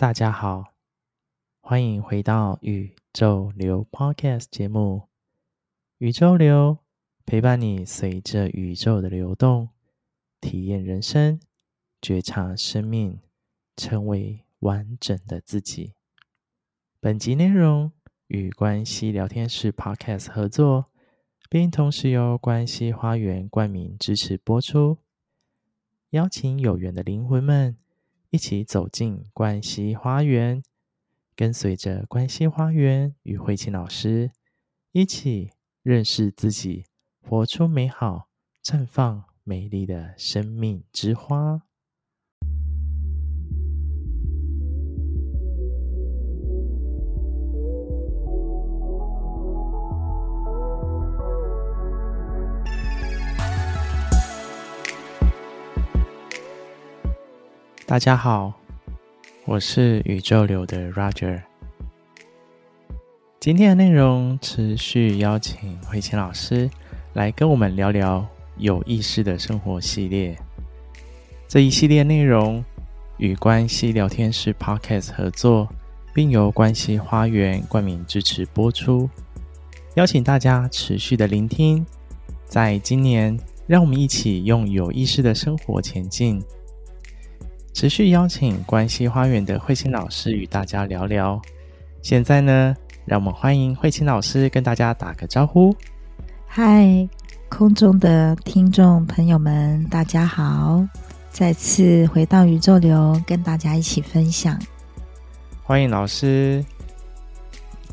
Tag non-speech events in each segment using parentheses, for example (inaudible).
大家好，欢迎回到宇宙流 Podcast 节目。宇宙流陪伴你，随着宇宙的流动，体验人生，觉察生命，成为完整的自己。本集内容与关系聊天室 Podcast 合作，并同时由关系花园冠名支持播出。邀请有缘的灵魂们一起走进关西花园，跟随着关西花园与慧琴老师一起。认识自己，活出美好，绽放美丽的生命之花。大家好，我是宇宙流的 Roger。今天的内容持续邀请慧琴老师来跟我们聊聊有意识的生活系列。这一系列内容与关系聊天室 Podcast 合作，并由关系花园冠名支持播出。邀请大家持续的聆听，在今年，让我们一起用有意识的生活前进。持续邀请关系花园的慧清老师与大家聊聊。现在呢？让我们欢迎慧清老师跟大家打个招呼。嗨，空中的听众朋友们，大家好！再次回到宇宙流，跟大家一起分享。欢迎老师，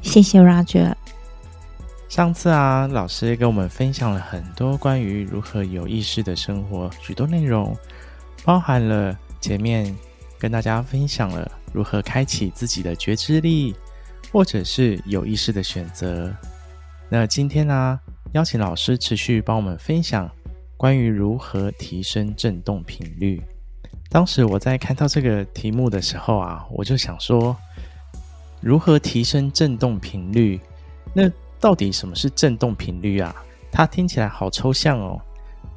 谢谢 Roger。上次啊，老师跟我们分享了很多关于如何有意识的生活，许多内容，包含了前面跟大家分享了如何开启自己的觉知力。或者是有意识的选择。那今天呢、邀请老师持续帮我们分享关于如何提升振动频率。当时我在看到这个题目的时候啊，我就想说，如何提升振动频率？那到底什么是振动频率啊？它听起来好抽象哦，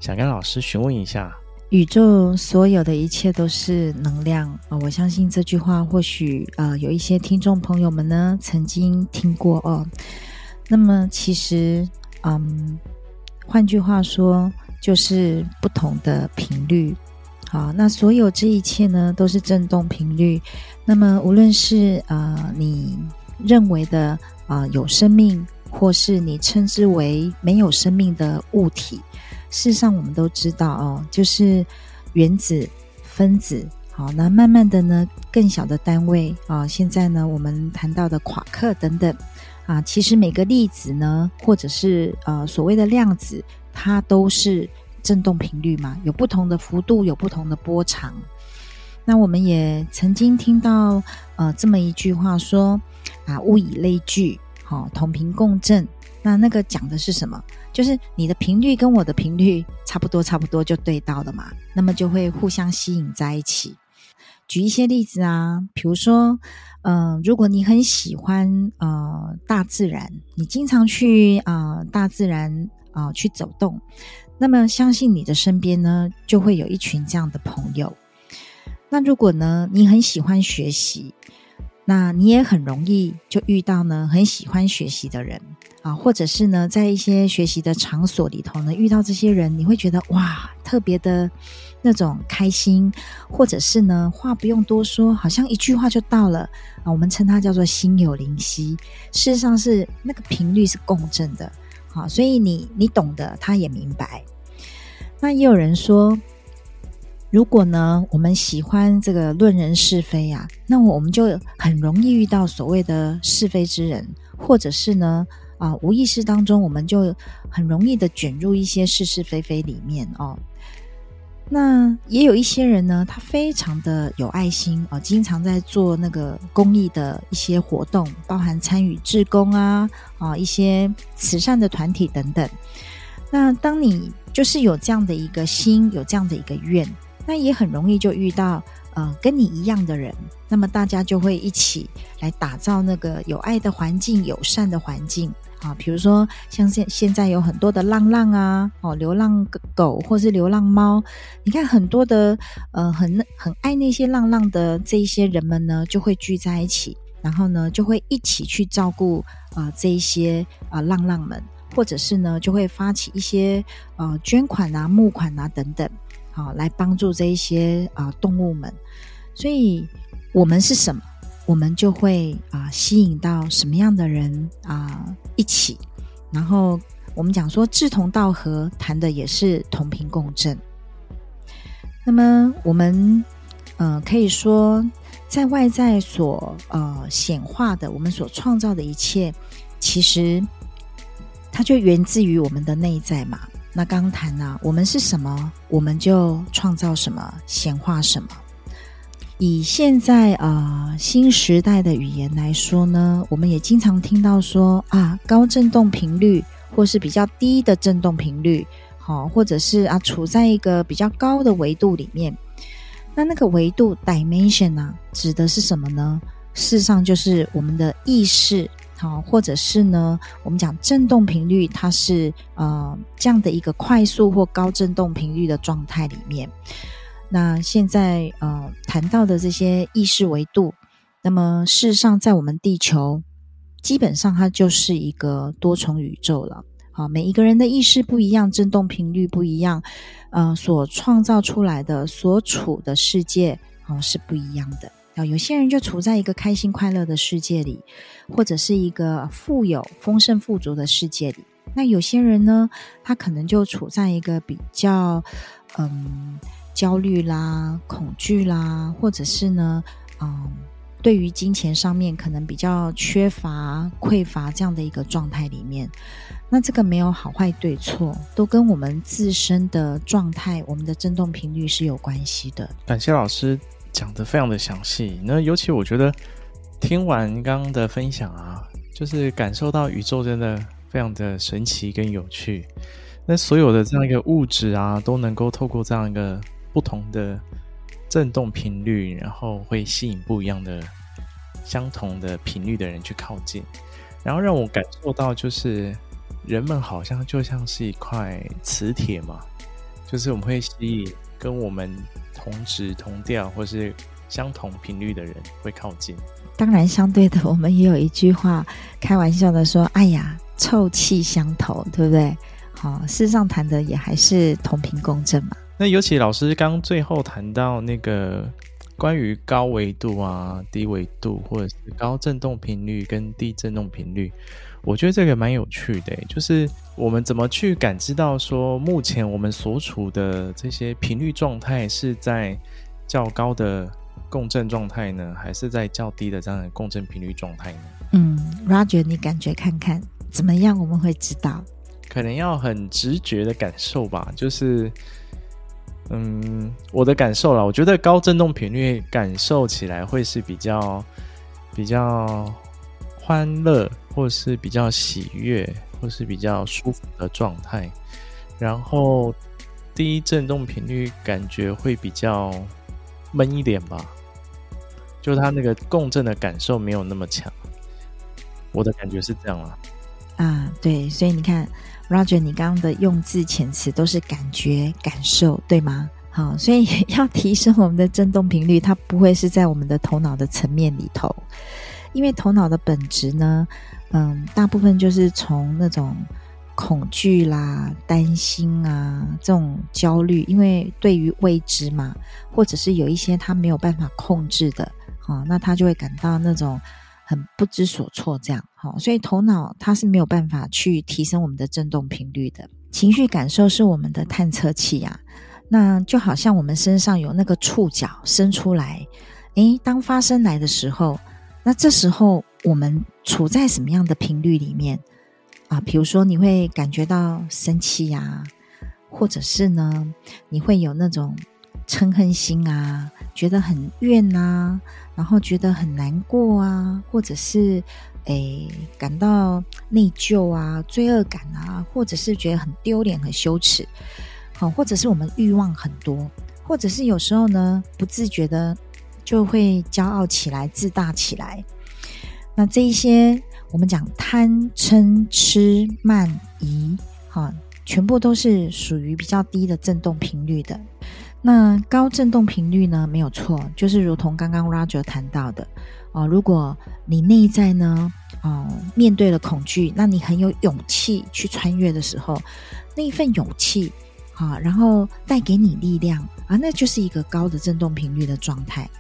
想跟老师询问一下。宇宙所有的一切都是能量啊！我相信这句话，或许呃有一些听众朋友们呢曾经听过哦。那么其实，嗯，换句话说，就是不同的频率。好，那所有这一切呢，都是振动频率。那么无论是呃你认为的啊、有生命，或是你称之为没有生命的物体。事实上，我们都知道哦，就是原子、分子，好，那慢慢的呢，更小的单位啊，现在呢，我们谈到的夸克等等啊，其实每个粒子呢，或者是呃所谓的量子，它都是振动频率嘛，有不同的幅度，有不同的波长。那我们也曾经听到呃这么一句话说啊，物以类聚，好，同频共振。那那个讲的是什么？就是你的频率跟我的频率差不多，差不多就对到了嘛。那么就会互相吸引在一起。举一些例子啊，比如说，嗯、呃，如果你很喜欢呃大自然，你经常去啊、呃、大自然啊、去走动，那么相信你的身边呢就会有一群这样的朋友。那如果呢你很喜欢学习，那你也很容易就遇到呢很喜欢学习的人。啊，或者是呢，在一些学习的场所里头呢，遇到这些人，你会觉得哇，特别的那种开心，或者是呢，话不用多说，好像一句话就到了啊。我们称它叫做心有灵犀，事实上是那个频率是共振的。好，所以你你懂得，他也明白。那也有人说，如果呢，我们喜欢这个论人是非啊，那我们就很容易遇到所谓的是非之人，或者是呢。啊，无意识当中，我们就很容易的卷入一些是是非非里面哦。那也有一些人呢，他非常的有爱心哦，经常在做那个公益的一些活动，包含参与志工啊啊一些慈善的团体等等。那当你就是有这样的一个心，有这样的一个愿，那也很容易就遇到呃跟你一样的人，那么大家就会一起来打造那个有爱的环境、友善的环境啊。比如说像现现在有很多的浪浪啊，哦，流浪狗或是流浪猫，你看很多的呃很很爱那些浪浪的这一些人们呢，就会聚在一起，然后呢就会一起去照顾啊、这一些啊、浪浪们。或者是呢，就会发起一些呃捐款啊、募款啊等等，好、来帮助这一些啊、动物们。所以，我们是什么，我们就会啊、吸引到什么样的人啊、一起。然后我们讲说志同道合，谈的也是同频共振。那么我们呃可以说，在外在所呃显化的，我们所创造的一切，其实。它就源自于我们的内在嘛。那刚谈了，我们是什么，我们就创造什么，显化什么。以现在啊、新时代的语言来说呢，我们也经常听到说啊，高振动频率，或是比较低的振动频率，好、或者是啊处在一个比较高的维度里面。那那个维度 dimension 呢、啊，指的是什么呢？事实上就是我们的意识。好，或者是呢，我们讲振动频率，它是呃这样的一个快速或高振动频率的状态里面。那现在呃谈到的这些意识维度，那么事实上在我们地球，基本上它就是一个多重宇宙了。好，每一个人的意识不一样，振动频率不一样，呃，所创造出来的所处的世界哦、是不一样的。有些人就处在一个开心快乐的世界里，或者是一个富有丰盛富足的世界里。那有些人呢，他可能就处在一个比较嗯焦虑啦、恐惧啦，或者是呢嗯对于金钱上面可能比较缺乏匮乏这样的一个状态里面。那这个没有好坏对错，都跟我们自身的状态、我们的振动频率是有关系的。感谢老师。讲得非常的详细，那尤其我觉得听完刚刚的分享啊，就是感受到宇宙真的非常的神奇跟有趣。那所有的这样一个物质啊，都能够透过这样一个不同的振动频率，然后会吸引不一样的相同的频率的人去靠近，然后让我感受到，就是人们好像就像是一块磁铁嘛，就是我们会吸引跟我们。同质同调或是相同频率的人会靠近。当然，相对的，我们也有一句话，开玩笑的说：“哎呀，臭气相投，对不对？”好，事实上谈的也还是同频共振嘛。那尤其老师刚最后谈到那个关于高维度啊、低维度，或者是高振动频率跟低振动频率。我觉得这个蛮有趣的，就是我们怎么去感知到说，目前我们所处的这些频率状态是在较高的共振状态呢，还是在较低的这样的共振频率状态呢？嗯，Roger，你感觉看看怎么样？我们会知道，可能要很直觉的感受吧。就是，嗯，我的感受啦，我觉得高振动频率感受起来会是比较比较欢乐。或是比较喜悦，或是比较舒服的状态，然后低振动频率感觉会比较闷一点吧，就它那个共振的感受没有那么强，我的感觉是这样啊。啊，对，所以你看，Roger，你刚刚的用字遣词都是感觉、感受，对吗？好，所以 (laughs) 要提升我们的振动频率，它不会是在我们的头脑的层面里头，因为头脑的本质呢。嗯，大部分就是从那种恐惧啦、担心啊这种焦虑，因为对于未知嘛，或者是有一些他没有办法控制的，哈，那他就会感到那种很不知所措，这样，哈，所以头脑它是没有办法去提升我们的振动频率的。情绪感受是我们的探测器呀，那就好像我们身上有那个触角伸出来，诶，当发生来的时候，那这时候。我们处在什么样的频率里面啊？比如说，你会感觉到生气呀，或者是呢，你会有那种嗔恨心啊，觉得很怨啊，然后觉得很难过啊，或者是诶感到内疚啊、罪恶感啊，或者是觉得很丢脸、很羞耻，好，或者是我们欲望很多，或者是有时候呢，不自觉的就会骄傲起来、自大起来。那这一些我们讲贪嗔痴慢疑，哈，全部都是属于比较低的振动频率的。那高振动频率呢，没有错，就是如同刚刚 Roger 谈到的，哦，如果你内在呢，哦，面对了恐惧，那你很有勇气去穿越的时候，那一份勇气，啊，然后带给你力量啊，那就是一个高的振动频率的状态，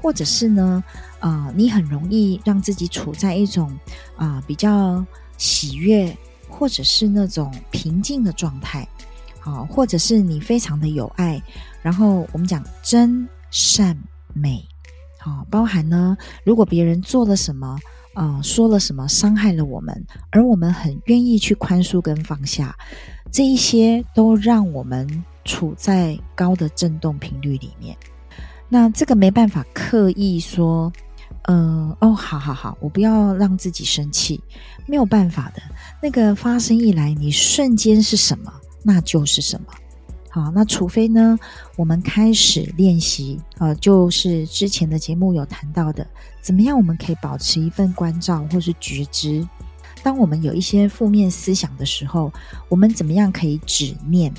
或者是呢，啊，你很容易让自己处在一种啊比较喜悦，或者是那种平静的状态，啊，或者是你非常的有爱。然后我们讲真善美，好，包含呢，如果别人做了什么，呃，说了什么，伤害了我们，而我们很愿意去宽恕跟放下，这一些都让我们处在高的振动频率里面。那这个没办法刻意说，呃，哦，好好好，我不要让自己生气，没有办法的。那个发生一来，你瞬间是什么，那就是什么。好，那除非呢，我们开始练习，呃，就是之前的节目有谈到的，怎么样我们可以保持一份关照或是觉知？当我们有一些负面思想的时候，我们怎么样可以止念？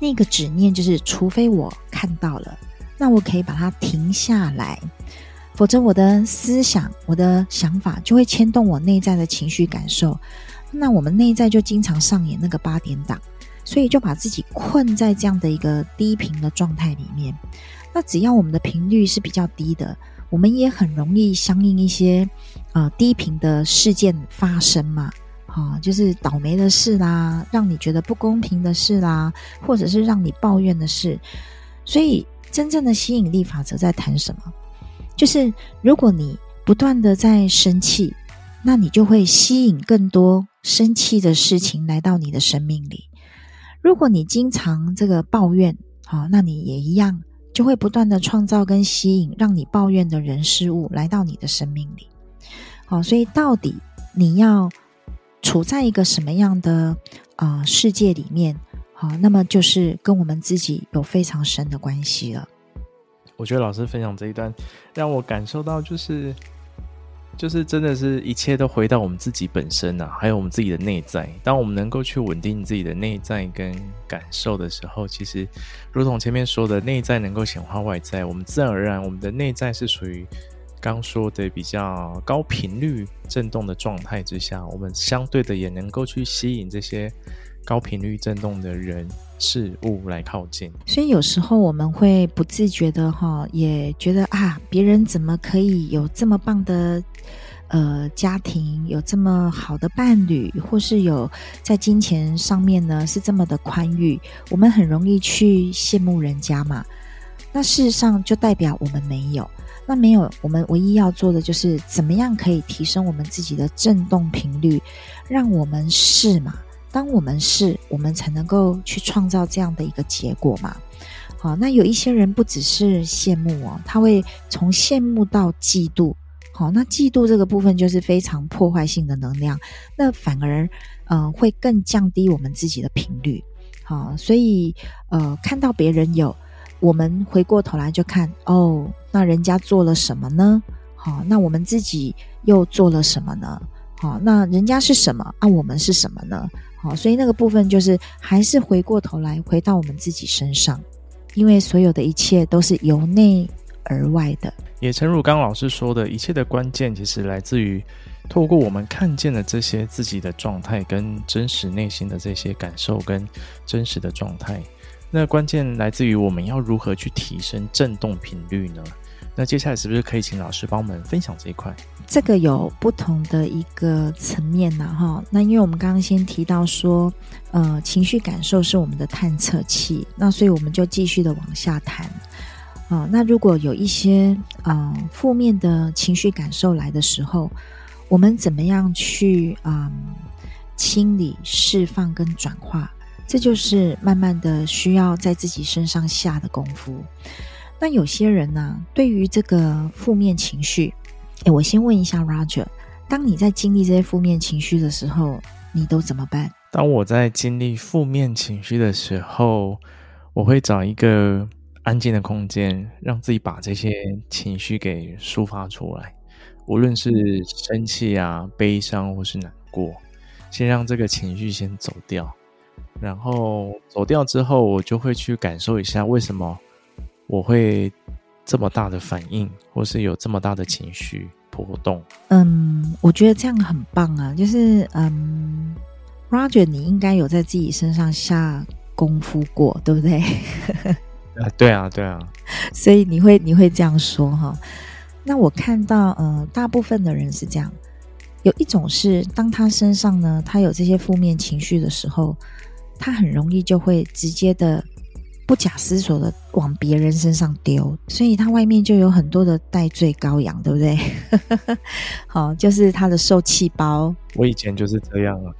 那个止念就是，除非我看到了，那我可以把它停下来，否则我的思想、我的想法就会牵动我内在的情绪感受，那我们内在就经常上演那个八点档。所以就把自己困在这样的一个低频的状态里面。那只要我们的频率是比较低的，我们也很容易相应一些呃低频的事件发生嘛。啊，就是倒霉的事啦，让你觉得不公平的事啦，或者是让你抱怨的事。所以真正的吸引力法则在谈什么？就是如果你不断的在生气，那你就会吸引更多生气的事情来到你的生命里。如果你经常这个抱怨，好，那你也一样，就会不断的创造跟吸引让你抱怨的人事物来到你的生命里。好，所以到底你要处在一个什么样的啊、世界里面？好，那么就是跟我们自己有非常深的关系了。我觉得老师分享这一段，让我感受到就是。就是真的是一切都回到我们自己本身、啊，还有我们自己的内在。当我们能够去稳定自己的内在跟感受的时候，其实如同前面说的，内在能够显化外在，我们自然而然，我们的内在是属于刚说的比较高频率振动的状态之下，我们相对的也能够去吸引这些高频率振动的人事物来靠近。所以有时候我们会不自觉的哈，也觉得啊，别人怎么可以有这么棒的。呃，家庭有这么好的伴侣，或是有在金钱上面呢是这么的宽裕，我们很容易去羡慕人家嘛。那事实上就代表我们没有，那没有，我们唯一要做的就是怎么样可以提升我们自己的振动频率，让我们是嘛。当我们是，我们才能够去创造这样的一个结果嘛。好，那有一些人不只是羡慕哦，他会从羡慕到嫉妒。好，那嫉妒这个部分就是非常破坏性的能量，那反而呃会更降低我们自己的频率。好，所以呃看到别人有，我们回过头来就看哦，那人家做了什么呢？好，那我们自己又做了什么呢？好，那人家是什么啊？我们是什么呢？好，所以那个部分就是还是回过头来回到我们自己身上，因为所有的一切都是由内而外的。也诚如刚刚老师说的，一切的关键其实来自于透过我们看见的这些自己的状态跟真实内心的这些感受跟真实的状态。那关键来自于我们要如何去提升振动频率呢？那接下来是不是可以请老师帮我们分享这一块？这个有不同的一个层面呢，哈。那因为我们刚刚先提到说，呃，情绪感受是我们的探测器，那所以我们就继续的往下谈。啊、那如果有一些啊、负面的情绪感受来的时候，我们怎么样去啊、清理、释放跟转化？这就是慢慢的需要在自己身上下的功夫。那有些人呢、对于这个负面情绪，诶，我先问一下 Roger，当你在经历这些负面情绪的时候，你都怎么办？当我在经历负面情绪的时候，我会找一个。安静的空间，让自己把这些情绪给抒发出来，无论是生气啊、悲伤或是难过，先让这个情绪先走掉，然后走掉之后，我就会去感受一下为什么我会这么大的反应，或是有这么大的情绪波动。嗯，我觉得这样很棒啊，就是嗯，Roger，你应该有在自己身上下功夫过，对不对？(laughs) 啊，对啊，对啊，所以你会你会这样说哈？那我看到，呃，大部分的人是这样，有一种是当他身上呢，他有这些负面情绪的时候，他很容易就会直接的不假思索的往别人身上丢，所以他外面就有很多的戴罪羔羊，对不对？(laughs) 好，就是他的受气包。我以前就是这样啊。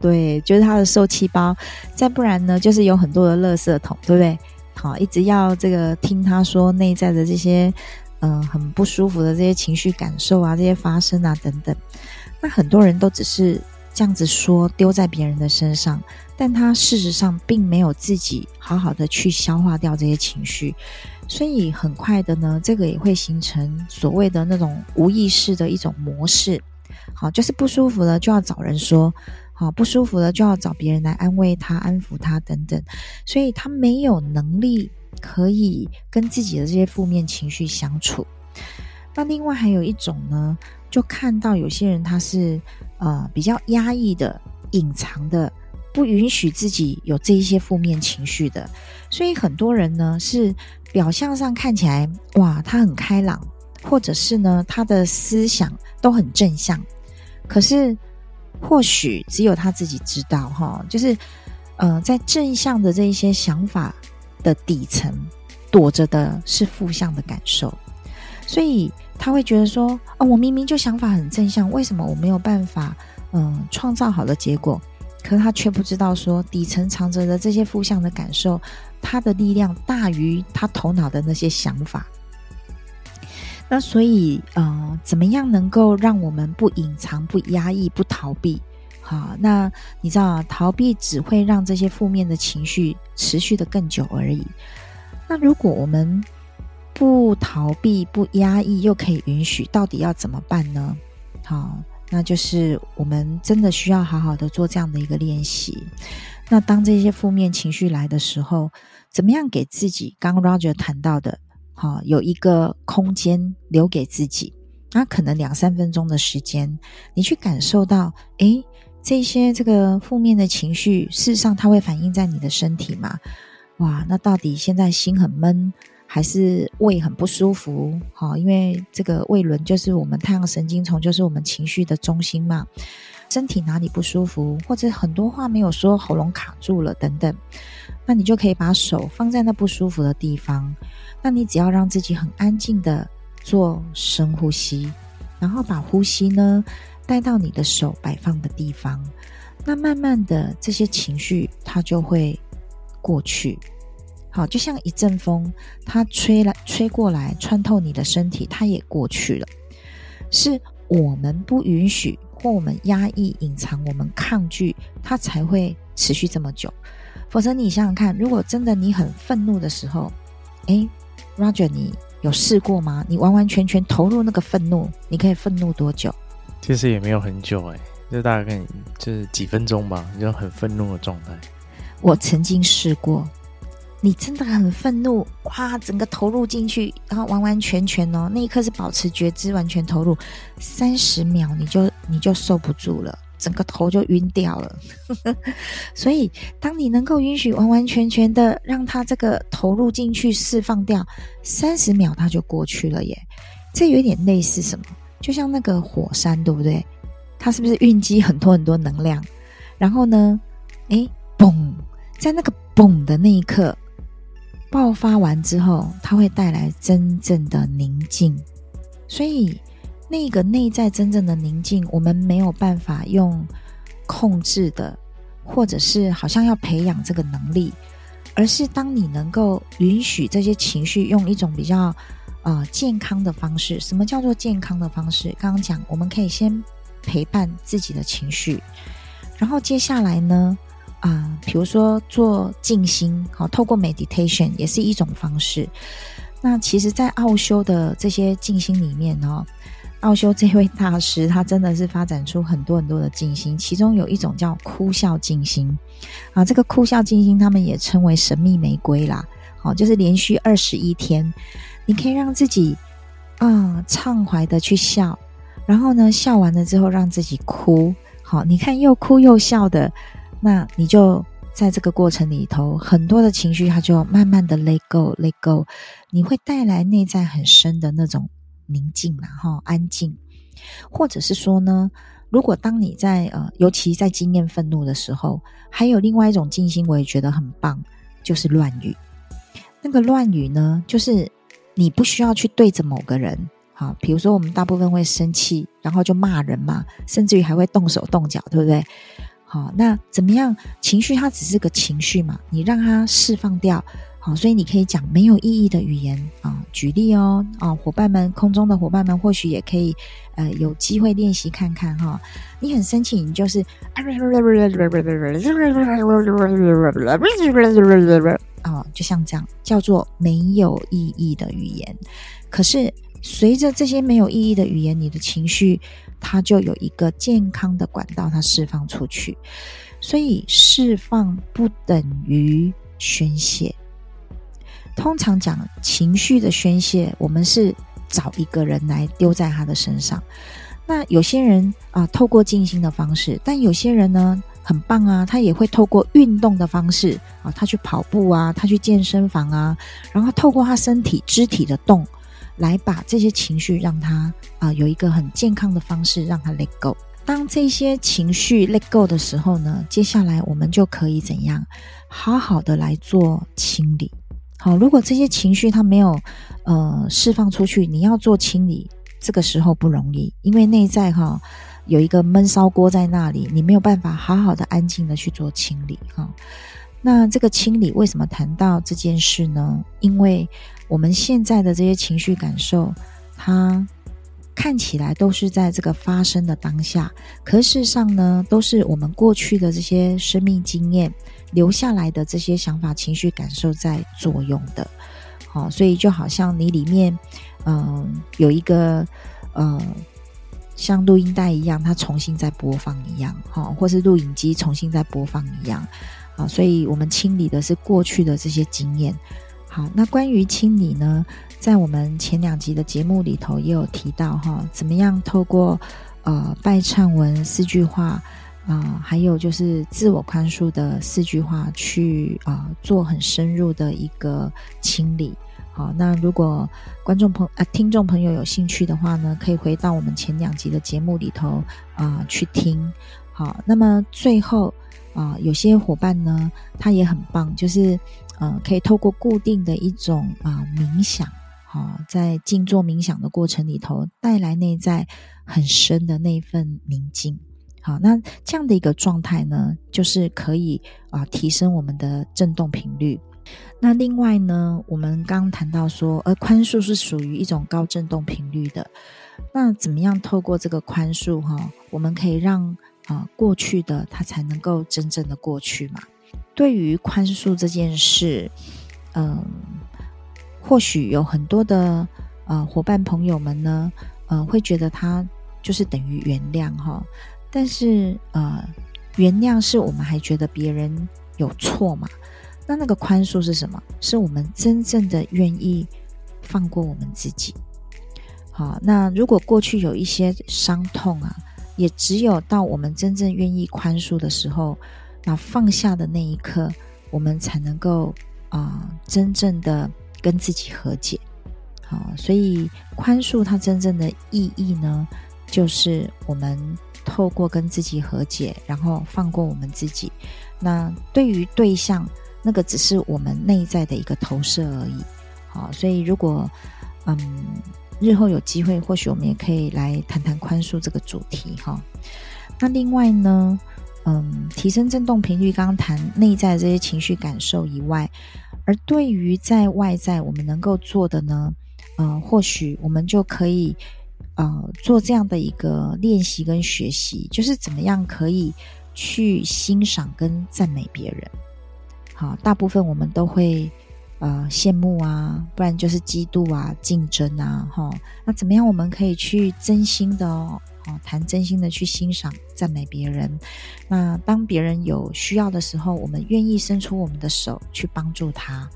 对，就是他的受气包。再不然呢，就是有很多的垃圾桶，对不对？好，一直要这个听他说内在的这些，嗯、很不舒服的这些情绪感受啊，这些发生啊等等。那很多人都只是这样子说，丢在别人的身上，但他事实上并没有自己好好的去消化掉这些情绪，所以很快的呢，这个也会形成所谓的那种无意识的一种模式。好，就是不舒服了就要找人说。好，不舒服了就要找别人来安慰他、安抚他等等，所以他没有能力可以跟自己的这些负面情绪相处。那另外还有一种呢，就看到有些人他是呃比较压抑的、隐藏的，不允许自己有这一些负面情绪的，所以很多人呢是表象上看起来哇，他很开朗，或者是呢他的思想都很正向，可是。或许只有他自己知道，哈，就是，呃，在正向的这一些想法的底层，躲着的是负向的感受，所以他会觉得说，哦，我明明就想法很正向，为什么我没有办法，嗯、创造好的结果？可他却不知道说，底层藏着的这些负向的感受，他的力量大于他头脑的那些想法。那所以，呃，怎么样能够让我们不隐藏、不压抑、不逃避？好，那你知道，逃避只会让这些负面的情绪持续的更久而已。那如果我们不逃避、不压抑，又可以允许，到底要怎么办呢？好，那就是我们真的需要好好的做这样的一个练习。那当这些负面情绪来的时候，怎么样给自己？刚 Roger 谈到的。好，有一个空间留给自己，那可能两三分钟的时间，你去感受到，诶，这些这个负面的情绪，事实上它会反映在你的身体嘛？哇，那到底现在心很闷，还是胃很不舒服？好，因为这个胃轮就是我们太阳神经丛，就是我们情绪的中心嘛。身体哪里不舒服，或者很多话没有说，喉咙卡住了等等，那你就可以把手放在那不舒服的地方。那你只要让自己很安静的做深呼吸，然后把呼吸呢带到你的手摆放的地方，那慢慢的这些情绪它就会过去。好，就像一阵风，它吹来吹过来，穿透你的身体，它也过去了。是我们不允许，或我们压抑、隐藏，我们抗拒，它才会持续这么久。否则，你想想看，如果真的你很愤怒的时候，诶 Roger，你有试过吗？你完完全全投入那个愤怒，你可以愤怒多久？其实也没有很久哎，就大概就是几分钟吧，就很愤怒的状态。我曾经试过，你真的很愤怒，哇，整个投入进去，然后完完全全哦，那一刻是保持觉知，完全投入，三十秒你就你就受不住了。整个头就晕掉了，(laughs) 所以当你能够允许完完全全的让他这个投入进去释放掉，三十秒它就过去了耶。这有点类似什么？就像那个火山，对不对？它是不是蕴积很多很多能量？然后呢，诶，嘣，在那个嘣的那一刻爆发完之后，它会带来真正的宁静。所以。那个内在真正的宁静，我们没有办法用控制的，或者是好像要培养这个能力，而是当你能够允许这些情绪用一种比较呃健康的方式。什么叫做健康的方式？刚刚讲，我们可以先陪伴自己的情绪，然后接下来呢，啊、比如说做静心，好，透过 meditation 也是一种方式。那其实，在奥修的这些静心里面呢，奥修这位大师他真的是发展出很多很多的静心，其中有一种叫哭笑静心啊，这个哭笑静心他们也称为神秘玫瑰啦，好，就是连续二十一天，你可以让自己啊畅怀的去笑，然后呢，笑完了之后让自己哭，好，你看又哭又笑的，那你就。在这个过程里头，很多的情绪它就慢慢的 let go，let go，你会带来内在很深的那种宁静，然后安静，或者是说呢，如果当你在呃，尤其在经验愤怒的时候，还有另外一种静心，我也觉得很棒，就是乱语。那个乱语呢，就是你不需要去对着某个人，好，比如说我们大部分会生气，然后就骂人嘛，甚至于还会动手动脚，对不对？好，那怎么样？情绪它只是个情绪嘛，你让它释放掉。好，所以你可以讲没有意义的语言啊。举例哦，啊，伙伴们，空中的伙伴们，或许也可以呃有机会练习看看哈。你很生气，你就是啊，就像这样，叫做没有意义的语言。可是随着这些没有意义的语言，你的情绪。它就有一个健康的管道，它释放出去，所以释放不等于宣泄。通常讲情绪的宣泄，我们是找一个人来丢在他的身上。那有些人啊，透过静心的方式；但有些人呢，很棒啊，他也会透过运动的方式啊，他去跑步啊，他去健身房啊，然后透过他身体肢体的动。来把这些情绪让他啊、有一个很健康的方式让他 let go。当这些情绪 let go 的时候呢，接下来我们就可以怎样好好的来做清理。好，如果这些情绪它没有呃释放出去，你要做清理，这个时候不容易，因为内在哈有一个闷烧锅在那里，你没有办法好好的安静的去做清理哈。那这个清理为什么谈到这件事呢？因为我们现在的这些情绪感受，它看起来都是在这个发生的当下，可事实上呢，都是我们过去的这些生命经验留下来的这些想法、情绪感受在作用的。好，所以就好像你里面，嗯、有一个呃，像录音带一样，它重新在播放一样，哈，或是录影机重新在播放一样，啊，所以我们清理的是过去的这些经验。好，那关于清理呢，在我们前两集的节目里头也有提到哈，怎么样透过呃拜忏文四句话啊、呃，还有就是自我宽恕的四句话去啊、做很深入的一个清理。好，那如果观众朋呃听众朋友有兴趣的话呢，可以回到我们前两集的节目里头啊、去听。好，那么最后啊、有些伙伴呢，他也很棒，就是。呃，可以透过固定的一种啊冥想，哈，在静坐冥想的过程里头，带来内在很深的那一份宁静。好，那这样的一个状态呢，就是可以啊提升我们的振动频率。那另外呢，我们刚谈到说，而宽恕是属于一种高振动频率的。那怎么样透过这个宽恕哈，我们可以让啊过去的它才能够真正的过去嘛？对于宽恕这件事，嗯，或许有很多的呃伙伴朋友们呢，呃，会觉得它就是等于原谅哈。但是呃，原谅是我们还觉得别人有错嘛？那那个宽恕是什么？是我们真正的愿意放过我们自己。好，那如果过去有一些伤痛啊，也只有到我们真正愿意宽恕的时候。那放下的那一刻，我们才能够啊、真正的跟自己和解。好，所以宽恕它真正的意义呢，就是我们透过跟自己和解，然后放过我们自己。那对于对象，那个只是我们内在的一个投射而已。好，所以如果嗯，日后有机会，或许我们也可以来谈谈宽恕这个主题哈。那另外呢？嗯，提升振动频率，刚刚谈内在这些情绪感受以外，而对于在外在我们能够做的呢，呃，或许我们就可以呃做这样的一个练习跟学习，就是怎么样可以去欣赏跟赞美别人。好，大部分我们都会呃羡慕啊，不然就是嫉妒啊、竞争啊，哈。那怎么样我们可以去真心的哦，哦，谈真心的去欣赏、赞美别人？那当别人有需要的时候，我们愿意伸出我们的手去帮助他。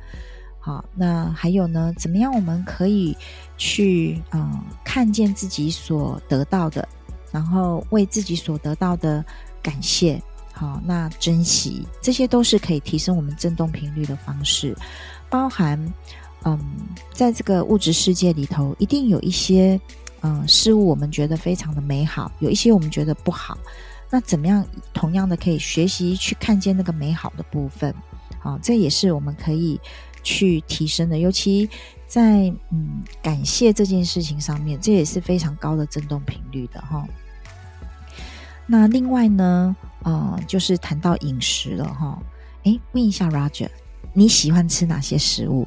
好，那还有呢？怎么样我们可以去嗯看见自己所得到的，然后为自己所得到的感谢，好，那珍惜，这些都是可以提升我们振动频率的方式。包含嗯，在这个物质世界里头，一定有一些嗯事物我们觉得非常的美好，有一些我们觉得不好。那怎么样同样的可以学习去看见那个美好的部分？好，这也是我们可以。去提升的，尤其在嗯感谢这件事情上面，这也是非常高的振动频率的哈。那另外呢，呃，就是谈到饮食了哈。诶，问一下 Roger，你喜欢吃哪些食物？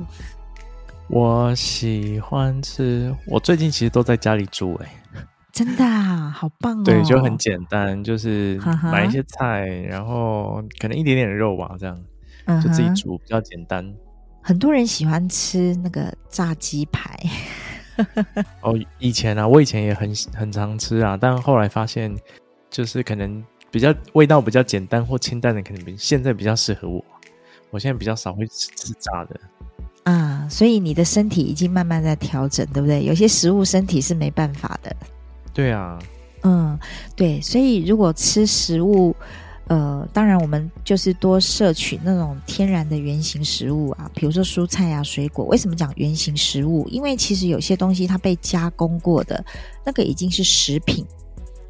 我喜欢吃，我最近其实都在家里煮诶，真的啊，好棒哦。对，就很简单，就是买一些菜，然后可能一点点肉吧，这样就自己煮比较简单。很多人喜欢吃那个炸鸡排。(laughs) 哦，以前啊，我以前也很很常吃啊，但后来发现，就是可能比较味道比较简单或清淡的，可能比现在比较适合我。我现在比较少会吃吃炸的啊，所以你的身体已经慢慢在调整，对不对？有些食物身体是没办法的。对啊，嗯，对，所以如果吃食物。呃，当然，我们就是多摄取那种天然的原型食物啊，比如说蔬菜啊、水果。为什么讲原型食物？因为其实有些东西它被加工过的，那个已经是食品。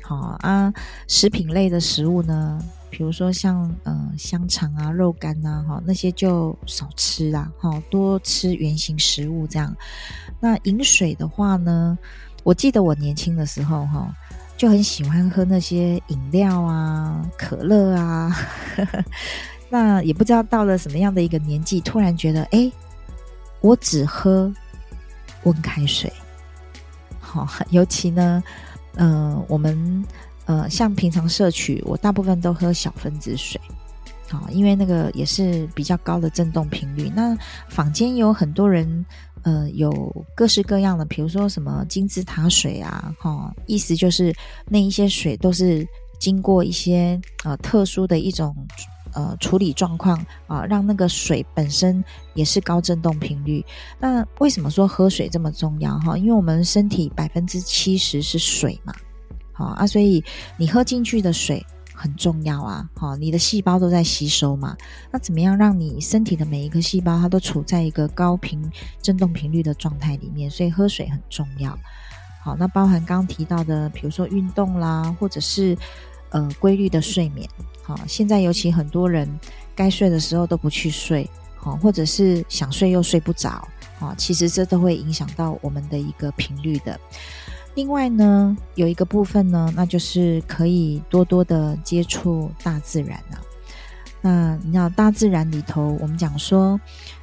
好啊，食品类的食物呢，比如说像呃香肠啊、肉干呐，哈，那些就少吃啦，哈，多吃原型食物这样。那饮水的话呢，我记得我年轻的时候，哈。就很喜欢喝那些饮料啊，可乐啊，(laughs) 那也不知道到了什么样的一个年纪，突然觉得，哎，我只喝温开水。好，(laughs) 尤其呢，嗯、我们呃，像平常摄取，我大部分都喝小分子水。好，因为那个也是比较高的振动频率。那坊间有很多人。呃，有各式各样的，比如说什么金字塔水啊，哈、哦，意思就是那一些水都是经过一些呃特殊的一种呃处理状况啊、让那个水本身也是高振动频率。那为什么说喝水这么重要？哈、因为我们身体百分之七十是水嘛，好、啊，所以你喝进去的水。很重要啊，好，你的细胞都在吸收嘛，那怎么样让你身体的每一个细胞它都处在一个高频振动频率的状态里面？所以喝水很重要。好，那包含刚刚提到的，比如说运动啦，或者是呃规律的睡眠。好，现在尤其很多人该睡的时候都不去睡，好，或者是想睡又睡不着，好，其实这都会影响到我们的一个频率的。另外呢，有一个部分呢，那就是可以多多的接触大自然啊。那你知道大自然里头，我们讲说，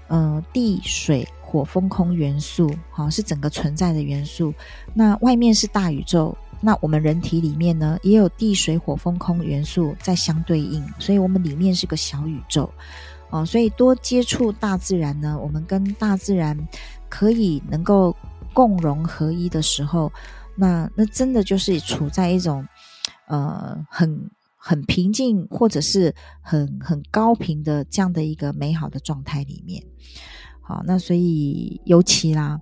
呃，地水火风空元素，好，是整个存在的元素。那外面是大宇宙，那我们人体里面呢，也有地水火风空元素在相对应，所以我们里面是个小宇宙。哦，所以多接触大自然呢，我们跟大自然可以能够共融合一的时候。那那真的就是处在一种，呃，很很平静或者是很很高频的这样的一个美好的状态里面。好，那所以尤其啦，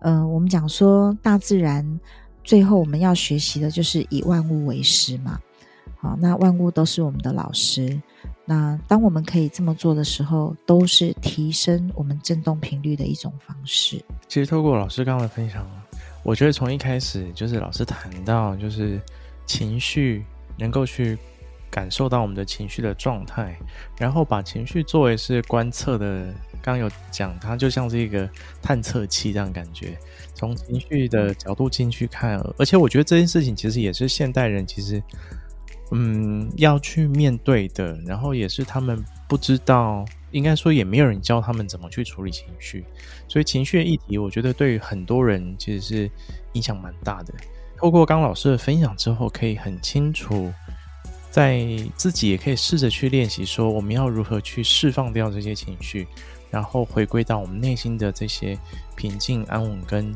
呃，我们讲说大自然，最后我们要学习的就是以万物为师嘛。好，那万物都是我们的老师。那当我们可以这么做的时候，都是提升我们振动频率的一种方式。其实透过老师刚刚的分享。我觉得从一开始就是老师谈到，就是情绪能够去感受到我们的情绪的状态，然后把情绪作为是观测的，刚有讲，它就像是一个探测器这样感觉，从情绪的角度进去看，而且我觉得这件事情其实也是现代人其实嗯要去面对的，然后也是他们不知道。应该说也没有人教他们怎么去处理情绪，所以情绪的议题，我觉得对于很多人其实是影响蛮大的。透过刚老师的分享之后，可以很清楚在自己也可以试着去练习，说我们要如何去释放掉这些情绪，然后回归到我们内心的这些平静安稳，跟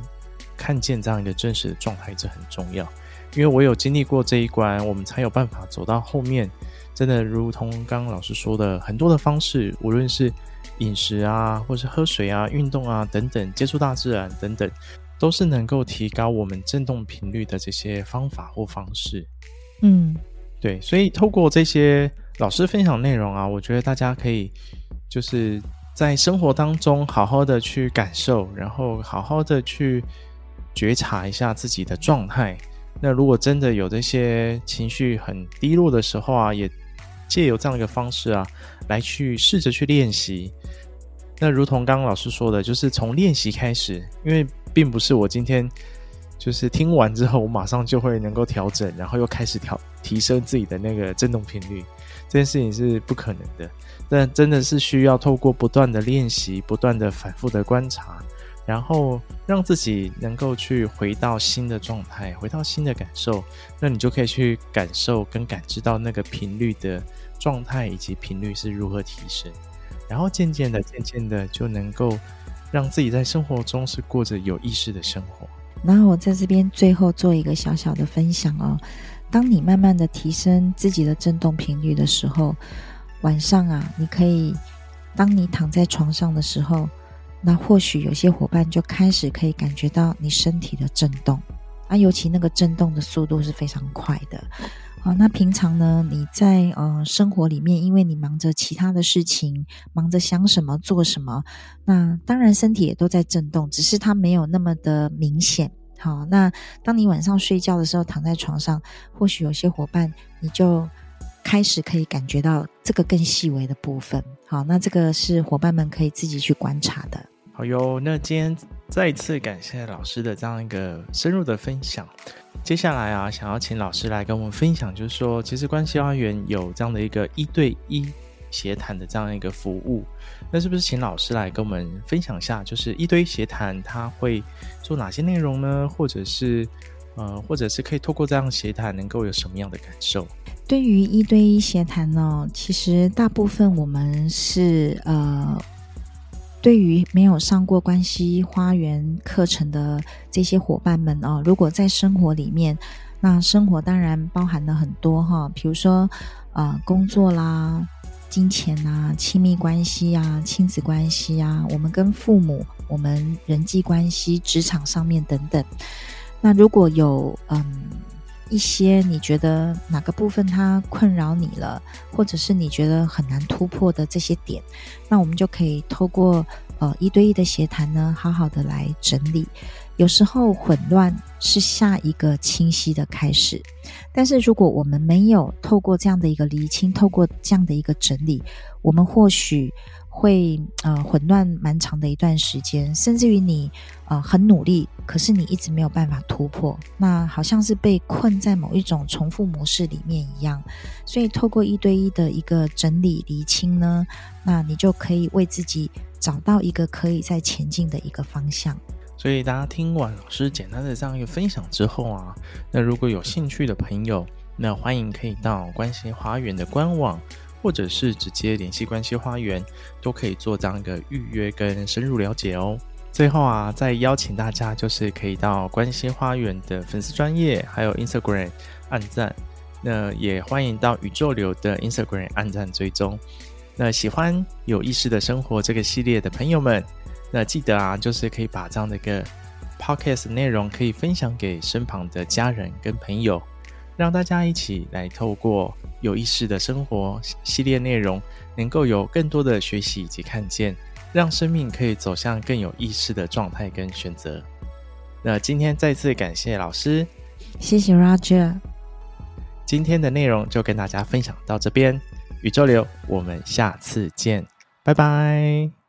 看见这样一个真实的状态，这很重要。因为我有经历过这一关，我们才有办法走到后面。真的，如同刚刚老师说的，很多的方式，无论是饮食啊，或是喝水啊、运动啊等等，接触大自然等等，都是能够提高我们振动频率的这些方法或方式。嗯，对，所以透过这些老师分享内容啊，我觉得大家可以就是在生活当中好好的去感受，然后好好的去觉察一下自己的状态。那如果真的有这些情绪很低落的时候啊，也借由这样一个方式啊，来去试着去练习。那如同刚刚老师说的，就是从练习开始，因为并不是我今天就是听完之后，我马上就会能够调整，然后又开始调提升自己的那个振动频率，这件事情是不可能的。但真的是需要透过不断的练习，不断的反复的观察。然后让自己能够去回到新的状态，回到新的感受，那你就可以去感受跟感知到那个频率的状态以及频率是如何提升，然后渐渐的、渐渐的就能够让自己在生活中是过着有意识的生活。然后我在这边最后做一个小小的分享哦，当你慢慢的提升自己的振动频率的时候，晚上啊，你可以，当你躺在床上的时候。那或许有些伙伴就开始可以感觉到你身体的震动，啊，尤其那个震动的速度是非常快的，好，那平常呢，你在呃生活里面，因为你忙着其他的事情，忙着想什么做什么，那当然身体也都在震动，只是它没有那么的明显。好，那当你晚上睡觉的时候，躺在床上，或许有些伙伴你就开始可以感觉到这个更细微的部分。好，那这个是伙伴们可以自己去观察的。好哟，那今天再次感谢老师的这样一个深入的分享。接下来啊，想要请老师来跟我们分享，就是说，其实关系花园有这样的一个一对一协谈的这样一个服务。那是不是请老师来跟我们分享一下，就是一对一协谈他会做哪些内容呢？或者是呃，或者是可以透过这样协谈能够有什么样的感受？对于一对一协谈呢，其实大部分我们是呃。对于没有上过关系花园课程的这些伙伴们哦，如果在生活里面，那生活当然包含了很多哈，比如说呃工作啦、金钱啊、亲密关系啊、亲子关系啊，我们跟父母、我们人际关系、职场上面等等。那如果有嗯。一些你觉得哪个部分它困扰你了，或者是你觉得很难突破的这些点，那我们就可以透过呃一对一的协谈呢，好好的来整理。有时候混乱是下一个清晰的开始，但是如果我们没有透过这样的一个厘清，透过这样的一个整理，我们或许。会呃混乱蛮长的一段时间，甚至于你呃很努力，可是你一直没有办法突破，那好像是被困在某一种重复模式里面一样。所以透过一对一的一个整理厘清呢，那你就可以为自己找到一个可以再前进的一个方向。所以大家听完老师简单的这样一个分享之后啊，那如果有兴趣的朋友，那欢迎可以到关心花园的官网。或者是直接联系关系花园，都可以做这样一个预约跟深入了解哦。最后啊，再邀请大家就是可以到关心花园的粉丝专业，还有 Instagram 按赞。那也欢迎到宇宙流的 Instagram 按赞追踪。那喜欢有意识的生活这个系列的朋友们，那记得啊，就是可以把这样的一个 Podcast 内容可以分享给身旁的家人跟朋友。让大家一起来透过有意识的生活系列内容，能够有更多的学习以及看见，让生命可以走向更有意识的状态跟选择。那今天再次感谢老师，谢谢 Roger。今天的内容就跟大家分享到这边，宇宙流，我们下次见，拜拜。